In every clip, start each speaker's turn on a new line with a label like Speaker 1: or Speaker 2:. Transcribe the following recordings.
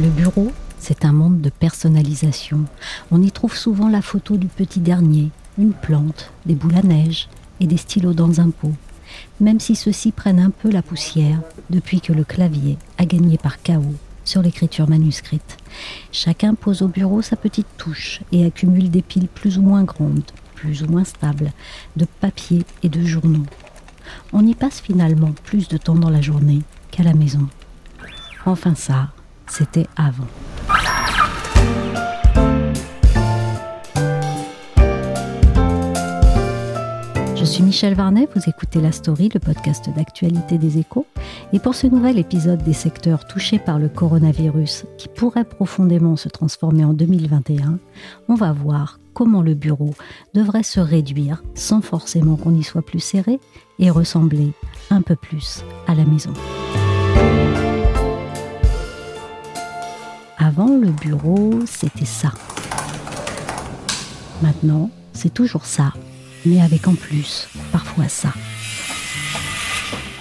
Speaker 1: Le bureau, c'est un monde de personnalisation. On y trouve souvent la photo du petit dernier, une plante, des boules à neige et des stylos dans un pot. Même si ceux-ci prennent un peu la poussière depuis que le clavier a gagné par chaos sur l'écriture manuscrite. Chacun pose au bureau sa petite touche et accumule des piles plus ou moins grandes, plus ou moins stables, de papier et de journaux. On y passe finalement plus de temps dans la journée qu'à la maison. Enfin ça, c'était avant. Je suis Michel Varnet, vous écoutez La Story, le podcast d'actualité des échos. Et pour ce nouvel épisode des secteurs touchés par le coronavirus qui pourrait profondément se transformer en 2021, on va voir comment le bureau devrait se réduire sans forcément qu'on y soit plus serré et ressembler un peu plus à la maison. Avant, le bureau, c'était ça. Maintenant, c'est toujours ça, mais avec en plus, parfois ça.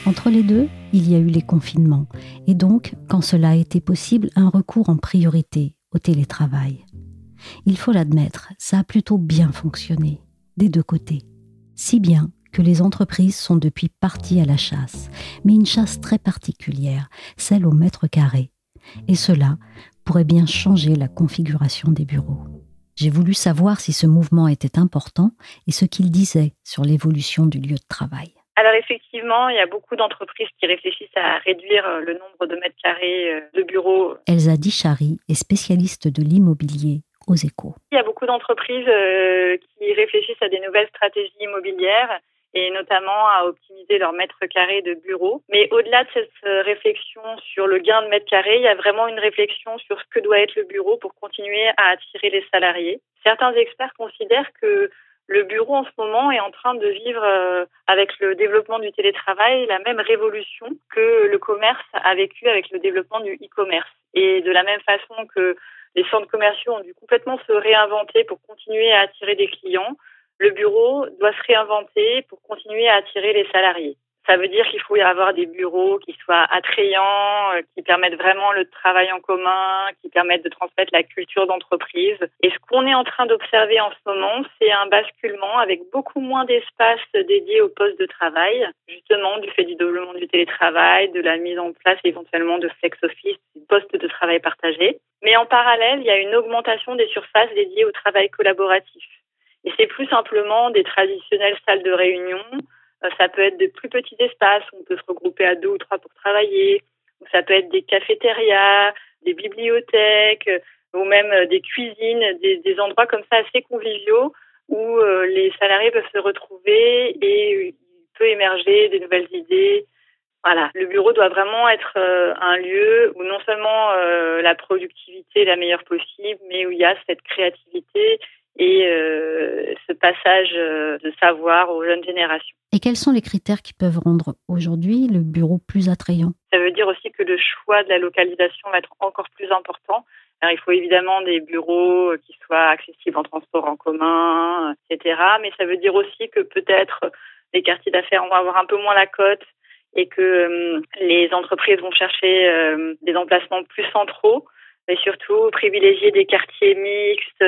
Speaker 1: Entre les deux, il y a eu les confinements, et donc, quand cela a été possible, un recours en priorité au télétravail. Il faut l'admettre, ça a plutôt bien fonctionné, des deux côtés. Si bien que les entreprises sont depuis parties à la chasse, mais une chasse très particulière, celle au mètre carré. Et cela pourrait bien changer la configuration des bureaux. J'ai voulu savoir si ce mouvement était important et ce qu'il disait sur l'évolution du lieu de travail.
Speaker 2: Alors effectivement, il y a beaucoup d'entreprises qui réfléchissent à réduire euh, le nombre de mètres carrés euh, de bureaux.
Speaker 1: Elsa Dichari est spécialiste de l'immobilier aux échos.
Speaker 2: Il y a beaucoup d'entreprises euh, qui réfléchissent à des nouvelles stratégies immobilières et notamment à optimiser leur mètre carré de bureau. Mais au-delà de cette euh, réflexion sur le gain de mètre carré, il y a vraiment une réflexion sur ce que doit être le bureau pour continuer à attirer les salariés. Certains experts considèrent que le bureau en ce moment est en train de vivre euh, avec le développement du télétravail la même révolution que le commerce a vécu avec le développement du e-commerce. Et de la même façon que les centres commerciaux ont dû complètement se réinventer pour continuer à attirer des clients, le bureau doit se réinventer pour continuer à attirer les salariés. Ça veut dire qu'il faut y avoir des bureaux qui soient attrayants, euh, qui permettent vraiment le travail en commun, qui permettent de transmettre la culture d'entreprise. Et ce qu'on est en train d'observer en ce moment, c'est un basculement avec beaucoup moins d'espace dédié au poste de travail, justement du fait du développement du télétravail, de la mise en place éventuellement de flex office, du poste de travail partagé. Mais en parallèle, il y a une augmentation des surfaces dédiées au travail collaboratif. Et c'est plus simplement des traditionnelles salles de réunion. Euh, ça peut être de plus petits espaces où on peut se regrouper à deux ou trois pour travailler. Ça peut être des cafétérias, des bibliothèques, euh, ou même euh, des cuisines, des, des endroits comme ça assez conviviaux où les salariés peuvent se retrouver et il peut émerger des nouvelles idées. Voilà, le bureau doit vraiment être un lieu où non seulement la productivité est la meilleure possible, mais où il y a cette créativité et euh, ce passage euh, de savoir aux jeunes générations.
Speaker 1: Et quels sont les critères qui peuvent rendre aujourd'hui le bureau plus attrayant?
Speaker 2: Ça veut dire aussi que le choix de la localisation va être encore plus important. Alors, il faut évidemment des bureaux qui soient accessibles en transport en commun, etc. Mais ça veut dire aussi que peut-être les quartiers d'affaires vont avoir un peu moins la cote et que les entreprises vont chercher des emplacements plus centraux et surtout privilégier des quartiers mixtes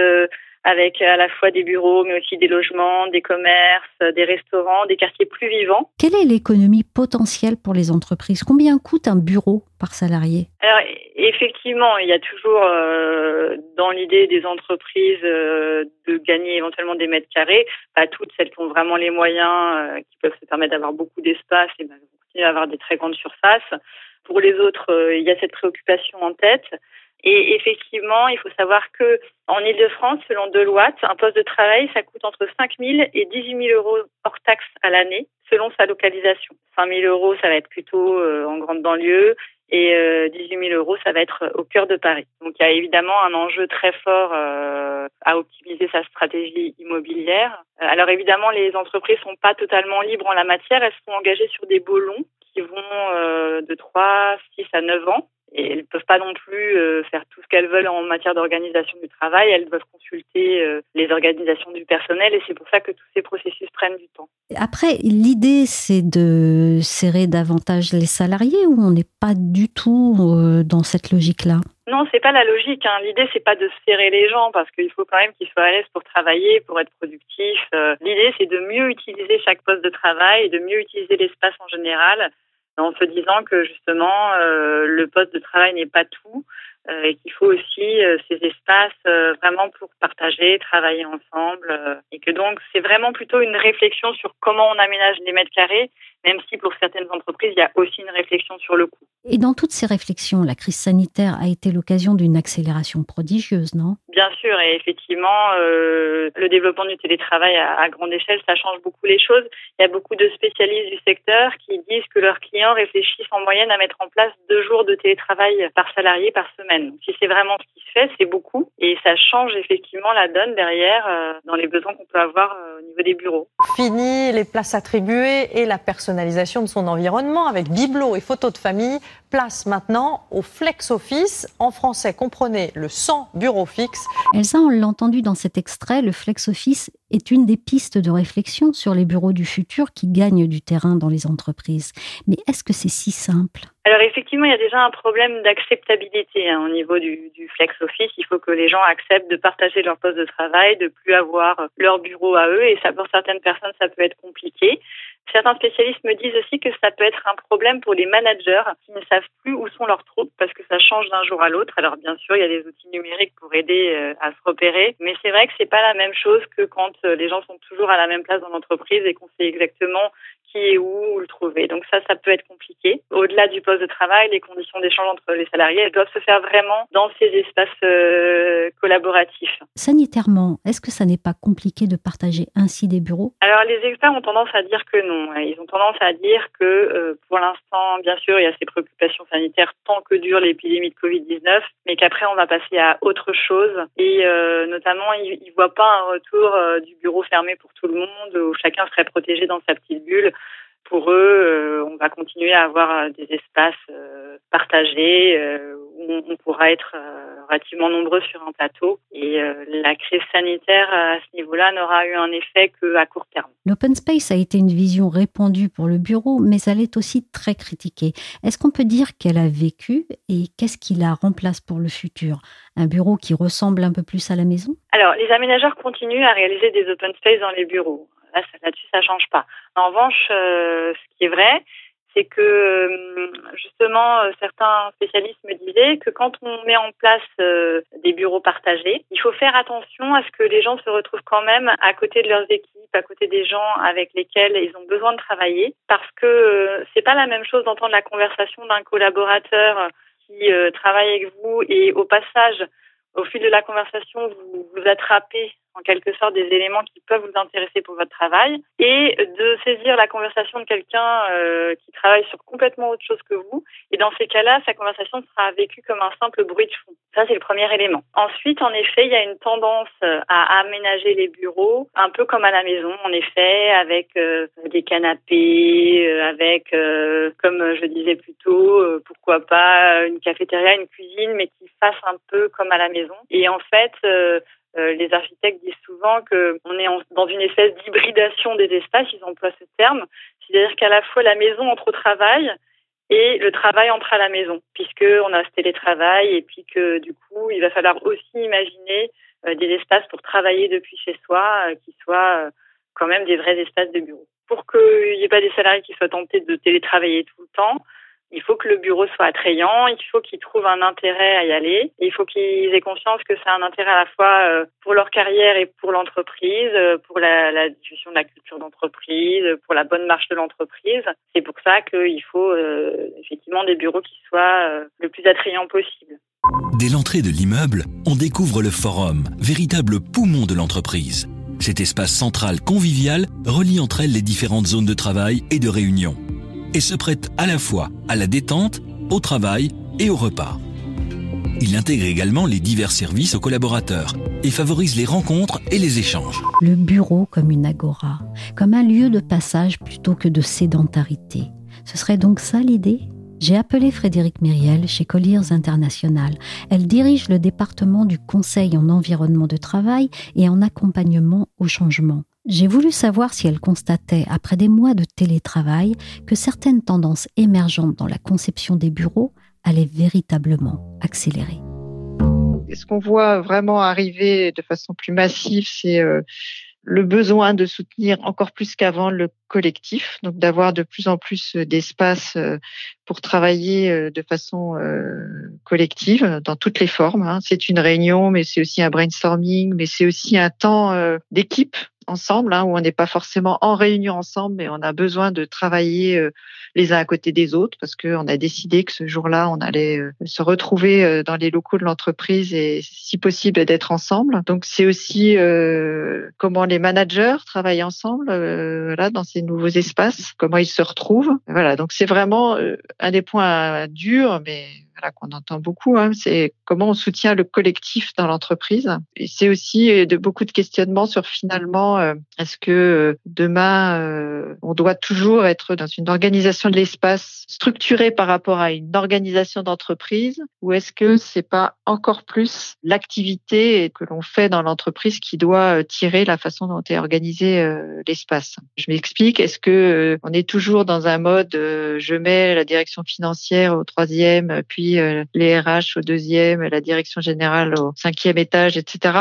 Speaker 2: avec à la fois des bureaux, mais aussi des logements, des commerces, des restaurants, des quartiers plus vivants.
Speaker 1: Quelle est l'économie potentielle pour les entreprises? Combien coûte un bureau par salarié?
Speaker 2: Alors effectivement, il y a toujours euh, dans l'idée des entreprises euh, de gagner éventuellement des mètres carrés. Pas toutes, celles qui ont vraiment les moyens, euh, qui peuvent se permettre d'avoir beaucoup d'espace et ben, continuer à avoir des très grandes surfaces. Pour les autres, il y a cette préoccupation en tête. Et effectivement, il faut savoir que en Ile-de-France, selon Deloitte, un poste de travail, ça coûte entre 5 000 et 18 000 euros hors taxes à l'année, selon sa localisation. 5 000 euros, ça va être plutôt euh, en grande banlieue, et euh, 18 000 euros, ça va être au cœur de Paris. Donc il y a évidemment un enjeu très fort euh, à optimiser sa stratégie immobilière. Euh, alors évidemment, les entreprises sont pas totalement libres en la matière, elles sont engagées sur des beaux qui vont euh, de 3, 6 à 9 ans et elles ne peuvent pas non plus euh, faire tout ce qu'elles veulent en matière d'organisation du travail. Elles doivent consulter euh, les organisations du personnel et c'est pour ça que tous ces processus prennent du temps.
Speaker 1: Après, l'idée, c'est de serrer davantage les salariés ou on n'est pas du tout euh, dans cette logique-là?
Speaker 2: Non, c'est pas la logique. Hein. L'idée, c'est pas de serrer les gens parce qu'il faut quand même qu'ils soient à l'aise pour travailler, pour être productifs. L'idée, c'est de mieux utiliser chaque poste de travail et de mieux utiliser l'espace en général en se disant que justement euh, le poste de travail n'est pas tout euh, et qu'il faut aussi euh, ces espaces vraiment pour partager, travailler ensemble et que donc c'est vraiment plutôt une réflexion sur comment on aménage les mètres carrés même si pour certaines entreprises, il y a aussi une réflexion sur le coût.
Speaker 1: Et dans toutes ces réflexions, la crise sanitaire a été l'occasion d'une accélération prodigieuse, non?
Speaker 2: Bien sûr, et effectivement, euh, le développement du télétravail à, grande échelle, ça change beaucoup les choses. Il y a beaucoup de spécialistes du secteur qui disent que leurs clients réfléchissent en moyenne à mettre en place deux jours de télétravail par salarié par semaine. Si c'est vraiment ce qui se fait, c'est beaucoup, et ça change effectivement la donne derrière euh, dans les besoins qu'on peut avoir euh, au niveau des bureaux.
Speaker 3: Fini les places attribuées et la personnalisation de son environnement avec bibelots et photos de famille. Place maintenant au flex office. En français, comprenez le sans bureau fixe.
Speaker 1: Elsa, on l'a entendu dans cet extrait, le flex office est une des pistes de réflexion sur les bureaux du futur qui gagnent du terrain dans les entreprises. Mais est-ce que c'est si simple?
Speaker 2: Alors effectivement, il y a déjà un problème d'acceptabilité hein, au niveau du, du, flex office. Il faut que les gens acceptent de partager leur poste de travail, de plus avoir leur bureau à eux, et ça pour certaines personnes ça peut être compliqué. Certains spécialistes me disent aussi que ça peut être un problème pour les managers qui ne savent plus où sont leurs troupes parce que ça change d'un jour à l'autre. Alors bien sûr, il y a des outils numériques pour aider euh, à se repérer, mais c'est vrai que c'est pas la même chose que quand les gens sont toujours à la même place dans l'entreprise et qu'on sait exactement qui est où, où le trouver. Donc ça, ça peut être compliqué. Au-delà du poste de travail, les conditions d'échange entre les salariés, elles doivent se faire vraiment dans ces espaces euh, collaboratifs.
Speaker 1: Sanitairement, est-ce que ça n'est pas compliqué de partager ainsi des bureaux?
Speaker 2: Alors les experts ont tendance à dire que non. Ils ont tendance à dire que euh, pour l'instant, bien sûr, il y a ces préoccupations sanitaires tant que dure l'épidémie de Covid-19, mais qu'après on va passer à autre chose. Et euh, notamment, ils ne voient pas un retour du bureau fermé pour tout le monde, où chacun serait protégé dans sa petite bulle pour eux, euh, on va continuer à avoir euh, des espaces euh, partagés où on pourra être relativement nombreux sur un plateau. Et la crise sanitaire à ce niveau-là n'aura eu un effet qu'à court terme.
Speaker 1: L'open space a été une vision répandue pour le bureau, mais elle est aussi très critiquée. Est-ce qu'on peut dire qu'elle a vécu et qu'est-ce qui la remplace pour le futur? Un bureau qui ressemble un peu plus à la maison?
Speaker 2: Alors, les aménageurs continuent à réaliser des open space dans les bureaux. Là-dessus, ça change pas. En revanche, euh, ce qui est vrai, c'est que euh, justement euh, certains spécialistes me disaient que quand on met en place des bureaux partagés, il faut faire attention à ce que les gens se retrouvent quand même à côté de leurs équipes, à côté des gens avec lesquels ils ont besoin de travailler, parce que c'est pas la même chose d'entendre la conversation d'un collaborateur qui travaille avec vous et au passage, au fil de la conversation, vous vous attrapez en quelque sorte des éléments qui peuvent vous intéresser pour votre travail et de saisir la conversation de quelqu'un euh, qui travaille sur complètement autre chose que vous. Et dans ces cas-là, sa conversation sera vécue comme un simple bruit de fond. Ça, c'est le premier élément. Ensuite, en effet, il y a une tendance à aménager les bureaux un peu comme à la maison, en effet, avec euh, des canapés, euh, avec, comme je disais plus tôt, pourquoi pas une cafétéria, une cuisine, mais qui fasse un peu comme à la maison. Et en fait, euh, les architectes disent souvent qu'on est dans une espèce d'hybridation des espaces, ils emploient ce terme, C'est-à-dire qu'à la fois la maison entre au travail et le travail entre à la maison, puisque on a ce télétravail et puis que du coup, il va falloir aussi imaginer euh, des espaces pour travailler depuis chez soi euh, qui soient quand même des vrais espaces de bureau. Pour qu'il n'y ait pas des salariés qui soient tentés de télétravailler tout le temps, il faut que le bureau soit attrayant, il faut qu'ils trouvent un intérêt à y aller, il faut qu'ils aient conscience que c'est un intérêt à la fois euh, pour leur carrière et pour l'entreprise, euh, pour la, la, de la culture d'entreprise, pour la bonne marche de l'entreprise. C'est pour ça qu'il faut euh, effectivement des bureaux qui soient le plus attrayants possible.
Speaker 4: Dès l'entrée de l'immeuble, on découvre le forum, véritable poumon de l'entreprise. Cet espace central convivial relie entre elles les différentes zones de travail et de réunion et se prête à la fois à la détente, au travail et au repas. Il intègre également les divers services aux collaborateurs et favorise les rencontres et les échanges.
Speaker 1: Le bureau comme une agora, comme un lieu de passage plutôt que de sédentarité. Ce serait donc ça l'idée? J'ai appelé Frédéric Myriel chez Colliers International. Elle dirige le département du conseil en environnement de travail et en accompagnement au changement. J'ai voulu savoir si elle constatait, après des mois de télétravail, que certaines tendances émergentes dans la conception des bureaux allaient véritablement accélérer.
Speaker 5: Ce qu'on voit vraiment arriver de façon plus massive, c'est euh, le besoin de soutenir encore plus qu'avant le collectif, donc d'avoir de plus en plus d'espace euh, pour travailler euh, de façon collective dans toutes les formes. Hein. C'est une réunion, mais c'est aussi un brainstorming, mais c'est aussi un temps d'équipe ensemble, hein, où on n'est pas forcément en réunion ensemble, mais on a besoin de travailler euh, les uns à côté des autres parce qu'on a décidé que ce jour-là, on allait euh, se retrouver euh, dans les locaux de l'entreprise et, si possible, d'être ensemble. Donc, c'est aussi comment les managers travaillent ensemble, là, dans ces nouveaux espaces, comment ils se retrouvent. Voilà. Donc, c'est vraiment un des points durs, mais qu'on entend beaucoup, hein, c'est comment on soutient le collectif dans l'entreprise. Et c'est aussi euh, de beaucoup de questionnements sur finalement, euh, est-ce que euh, demain, on doit toujours être dans une organisation de l'espace structurée par rapport à une organisation d'entreprise, ou est-ce que c'est pas encore plus l'activité que l'on fait dans l'entreprise qui doit tirer la façon dont est organisé l'espace? Je m'explique. Est-ce que on est toujours dans un mode, je mets la direction financière au troisième, puis euh, les RH au deuxième, la direction générale au cinquième étage, etc.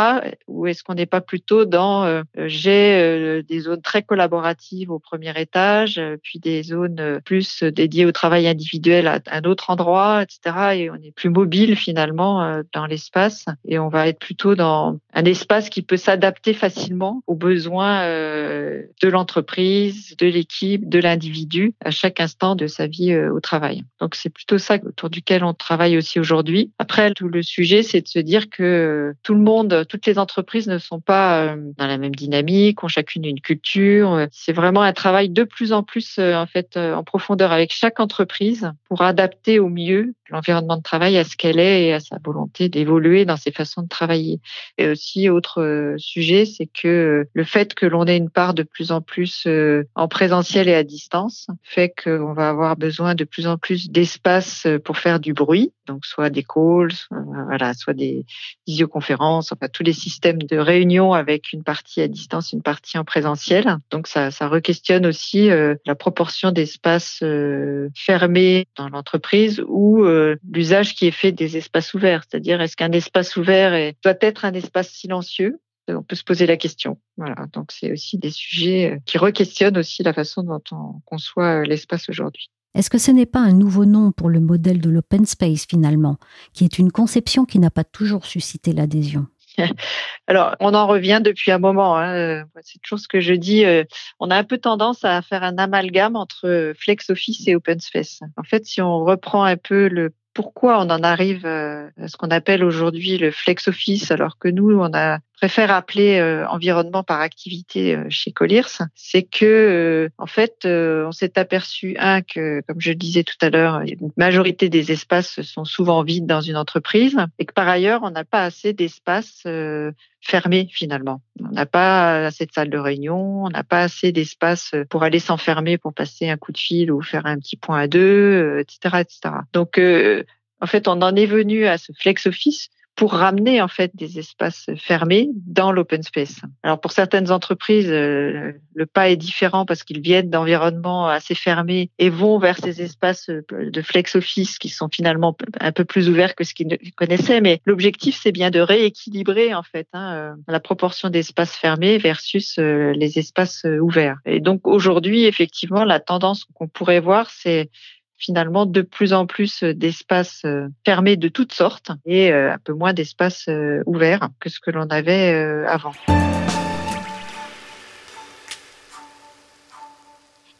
Speaker 5: Ou est-ce qu'on n'est pas plutôt dans euh, j'ai euh, des zones très collaboratives au premier étage, puis des zones plus dédiées au travail individuel à un autre endroit, etc. Et on est plus mobile finalement dans l'espace et on va être plutôt dans un espace qui peut s'adapter facilement aux besoins de l'entreprise, de l'équipe, de l'individu à chaque instant de sa vie au travail. Donc c'est plutôt ça autour duquel on travaille aussi aujourd'hui. Après, tout le sujet, c'est de se dire que tout le monde, toutes les entreprises ne sont pas euh, dans la même dynamique, ont chacune une culture. C'est vraiment un travail de plus en plus euh, en fait euh, en profondeur avec chaque entreprise pour adapter au mieux l'environnement de travail à ce qu'elle est et à sa volonté d'évoluer dans ses façons de travailler. Et aussi, autre sujet, c'est que le fait que l'on ait une part de plus en plus en présentiel et à distance fait qu'on va avoir besoin de plus en plus d'espace pour faire du bruit donc soit des calls, voilà, soit des visioconférences, enfin tous les systèmes de réunion avec une partie à distance, une partie en présentiel. Donc ça, ça re-questionne aussi euh, la proportion d'espaces euh, fermés dans l'entreprise ou euh, l'usage qui est fait des espaces ouverts. C'est-à-dire est-ce qu'un espace ouvert doit être un espace silencieux? On peut se poser la question. Voilà, donc c'est aussi des sujets qui requestionnent aussi la façon dont on conçoit l'espace aujourd'hui.
Speaker 1: Est-ce que ce n'est pas un nouveau nom pour le modèle de l'open space finalement, qui est une conception qui n'a pas toujours suscité l'adhésion?
Speaker 5: Alors, on en revient depuis un moment. Hein. C'est toujours ce que je dis. Euh, on a un peu tendance à faire un amalgame entre flex office et open space. En fait, si on reprend un peu le pourquoi on en arrive euh, à ce qu'on appelle aujourd'hui le flex office, alors que nous, on a préfère appeler euh, environnement par activité euh, chez Colliers, c'est que en fait, on s'est aperçu un que, comme je le disais tout à l'heure, une majorité des espaces sont souvent vides dans une entreprise, et que par ailleurs, on n'a pas assez d'espace fermé finalement. On n'a pas assez de salles de réunion, on n'a pas assez d'espace pour aller s'enfermer pour passer un coup de fil ou faire un petit point à deux, etc., etc. Donc en fait, on en est venu à ce flex office pour ramener en fait des espaces fermés dans l'open space. Alors pour certaines entreprises, euh, le pas est différent parce qu'ils viennent d'environnements assez fermés et vont vers ces espaces de flex office qui sont finalement un peu plus ouverts que ce qu'ils connaissaient. Mais l'objectif, c'est bien de rééquilibrer en fait hein, euh, la proportion d'espaces fermés versus euh, les espaces ouverts. Et donc aujourd'hui, effectivement, la tendance qu'on pourrait voir, c'est finalement de plus en plus d'espaces euh, fermés de toutes sortes et euh, un peu moins d'espaces euh, ouverts que ce que l'on avait avant.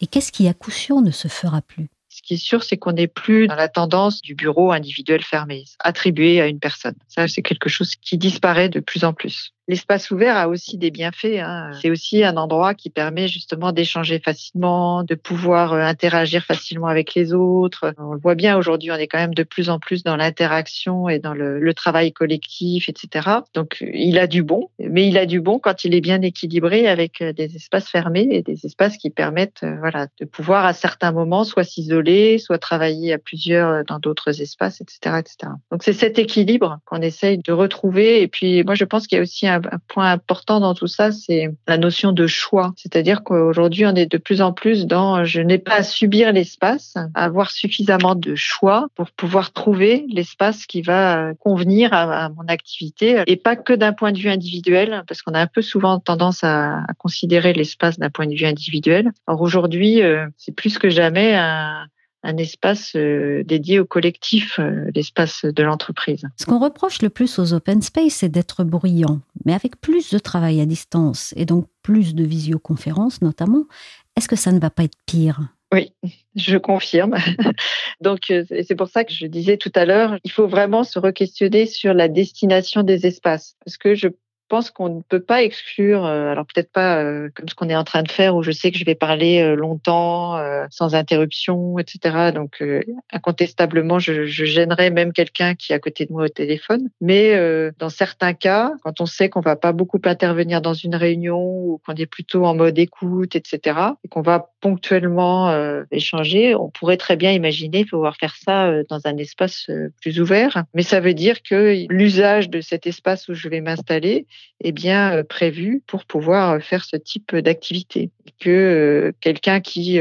Speaker 1: Et qu'est-ce qui à coup sûr ne se fera plus?
Speaker 5: Ce qui est sûr, c'est qu'on n'est plus dans la tendance du bureau individuel fermé, attribué à une personne. Ça, c'est quelque chose qui disparaît de plus en plus. L'espace ouvert a aussi des bienfaits. Hein. C'est aussi un endroit qui permet justement d'échanger facilement, de pouvoir euh, interagir facilement avec les autres. On le voit bien aujourd'hui, on est quand même de plus en plus dans l'interaction et dans le, le, travail collectif, etc. Donc il a du bon, mais il a du bon quand il est bien équilibré avec euh, des espaces fermés et des espaces qui permettent, euh, voilà, de pouvoir à certains moments soit s'isoler, soit travailler à plusieurs dans d'autres espaces, etc., etc. Donc c'est cet équilibre qu'on essaye de retrouver. Et puis moi je pense qu'il y a aussi un un point important dans tout ça, c'est la notion de choix. C'est-à-dire qu'aujourd'hui, on est de plus en plus dans je n'ai pas à subir l'espace, avoir suffisamment de choix pour pouvoir trouver l'espace qui va convenir à, mon activité et pas que d'un point de vue individuel, parce qu'on a un peu souvent tendance à, considérer l'espace d'un point de vue individuel. Or aujourd'hui, euh, c'est plus que jamais un un espace euh, dédié au collectif, euh, l'espace de l'entreprise.
Speaker 1: Ce qu'on reproche le plus aux open space, c'est d'être bruyant, mais avec plus de travail à distance et donc plus de visioconférences notamment, est-ce que ça ne va pas être pire?
Speaker 5: Oui, je confirme. Donc, euh, c'est pour ça que je disais tout à l'heure, il faut vraiment se re-questionner sur la destination des espaces. Parce que je pense qu'on ne peut pas exclure, euh, alors peut-être pas euh, comme ce qu'on est en train de faire, où je sais que je vais parler euh, longtemps, sans interruption, etc. Donc incontestablement, je, je gênerais même quelqu'un qui est à côté de moi au téléphone. Mais dans certains cas, quand on sait qu'on va pas beaucoup intervenir dans une réunion ou qu'on est plutôt en mode écoute, etc., et qu'on va ponctuellement échanger, on pourrait très bien imaginer pouvoir faire ça dans un espace plus ouvert. Mais ça veut dire que l'usage de cet espace où je vais m'installer est bien euh, prévu pour pouvoir euh, faire ce type d'activité. Que euh, quelqu'un qui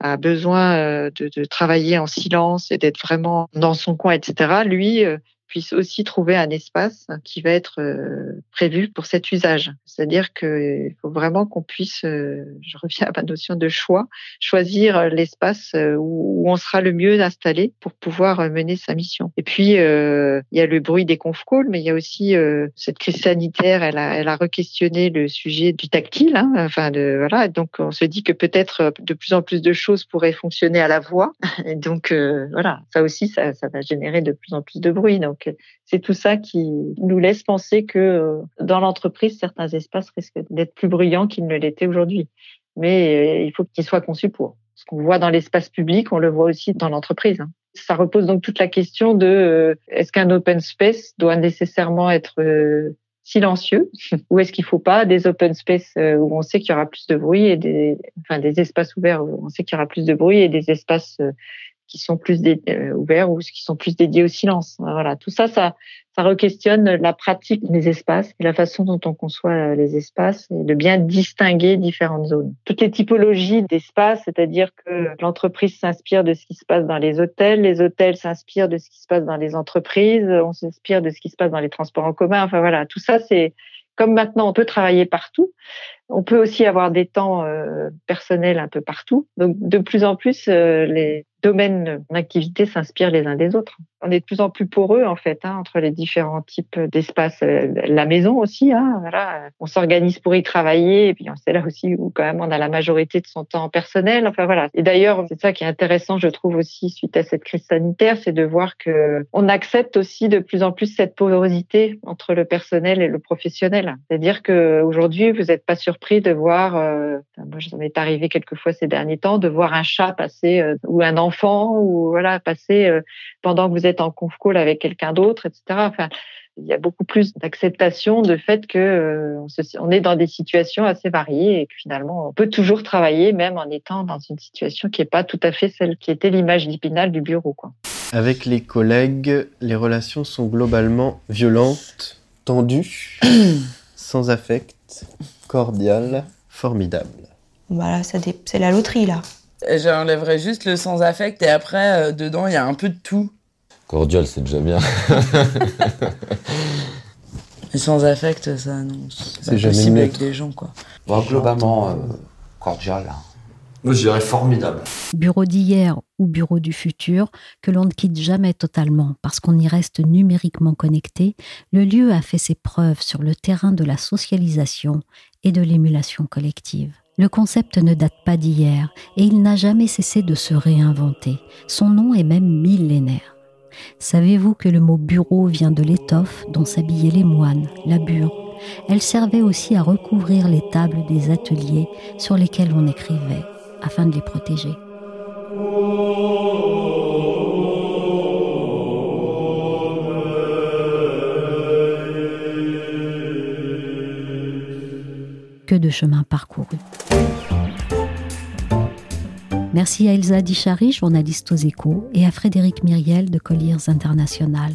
Speaker 5: a besoin de, travailler en silence et d'être vraiment dans son coin, etc., lui puisse aussi trouver un espace qui va être euh, prévu pour cet usage. C'est-à-dire qu'il faut vraiment qu'on puisse, euh, je reviens à ma notion de choix, choisir l'espace euh, où on sera le mieux installé pour pouvoir mener sa mission. Et puis, il y a le bruit des conf calls, mais il y a aussi cette crise sanitaire, elle a, elle a re-questionné le sujet du tactile. Hein, enfin, de, voilà. Donc, on se dit que peut-être de plus en plus de choses pourraient fonctionner à la voix. Et donc, voilà, ça aussi, ça, ça va générer de plus en plus de bruit. Donc, donc, c'est tout ça qui nous laisse penser que euh, dans l'entreprise, certains espaces risquent d'être plus bruyants qu'ils ne l'étaient aujourd'hui. Mais euh, il faut qu'ils soient conçus pour. Ce qu'on voit dans l'espace public, on le voit aussi dans l'entreprise. Hein. Ça repose donc toute la question de euh, est-ce qu'un open space doit nécessairement être silencieux ou est-ce qu'il faut pas des open space où on sait qu'il y aura plus de bruit et des espaces ouverts où on sait qu'il y aura plus de bruit et des espaces qui sont plus euh, ouverts ou qui sont plus dédiés au silence. Voilà, tout ça, ça, ça re-questionne la pratique des espaces et la façon dont on conçoit euh, les espaces et de bien distinguer différentes zones. Toutes les typologies d'espaces, c'est-à-dire que l'entreprise s'inspire de ce qui se passe dans les hôtels, les hôtels s'inspirent de ce qui se passe dans les entreprises, on s'inspire de ce qui se passe dans les transports en commun. Enfin voilà, tout ça, c'est comme maintenant on peut travailler partout, on peut aussi avoir des temps euh, personnels un peu partout. Donc de plus en plus, les domaines d'activité s'inspirent les uns des autres. On est de plus en plus poreux en fait hein, entre les différents types d'espaces. Euh, la maison aussi, hein, voilà, on s'organise pour y travailler et puis c'est là aussi où quand même on a la majorité de son temps personnel. Enfin voilà. Et d'ailleurs, c'est ça qui est intéressant, je trouve aussi suite à cette crise sanitaire, c'est de voir que on accepte aussi de plus en plus cette porosité entre le personnel et le professionnel. C'est-à-dire que aujourd'hui, vous n'êtes pas surpris de voir, euh, moi ça m'est arrivé quelquefois ces derniers temps, de voir un chat passer euh, ou un enfant ou voilà passer euh, pendant que vous êtes en conf call avec quelqu'un d'autre, etc. Enfin, il y a beaucoup plus d'acceptation de fait que euh, on, est dans des situations assez variées et que finalement on peut toujours travailler même en étant dans une situation qui n'est pas tout à fait celle qui était l'image d'Ipinal du bureau. Quoi.
Speaker 6: Avec les collègues, les relations sont globalement violentes, tendues, sans affect, cordiales, formidables.
Speaker 7: Voilà, c'est la loterie là.
Speaker 8: J'enlèverais juste le sans affect et après, euh, dedans, il y a un peu de tout.
Speaker 9: Cordial, c'est déjà bien.
Speaker 8: Et sans affect, ça, non.
Speaker 6: C'est jamais
Speaker 8: avec les gens, quoi.
Speaker 10: globalement, euh, cordial. Hein.
Speaker 9: Moi, je dirais formidable.
Speaker 1: Bureau d'hier ou bureau du futur, que l'on ne quitte jamais totalement parce qu'on y reste numériquement connecté, le lieu a fait ses preuves sur le terrain de la socialisation et de l'émulation collective. Le concept ne date pas d'hier et il n'a jamais cessé de se réinventer. Son nom est même millénaire. Savez-vous que le mot bureau vient de l'étoffe dont s'habillaient les moines, la bure? Elle servait aussi à recouvrir les tables des ateliers sur lesquels on écrivait, afin de les protéger. Que de chemin parcouru. Merci à Elsa Dichary, journaliste aux échos, et à Frédéric Myriel de Colliers International.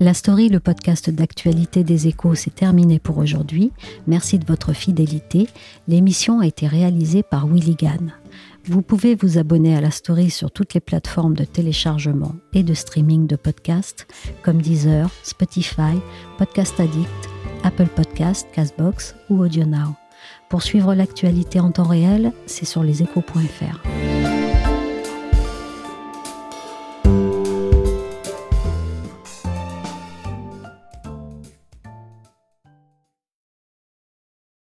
Speaker 1: La story, le podcast d'actualité des échos, s'est terminé pour aujourd'hui. Merci de votre fidélité. L'émission a été réalisée par Willy Gann. Vous pouvez vous abonner à la story sur toutes les plateformes de téléchargement et de streaming de podcasts comme Deezer, Spotify, Podcast Addict, Apple Podcast, Castbox ou AudioNow. Pour suivre l'actualité en temps réel, c'est sur leséchos.fr.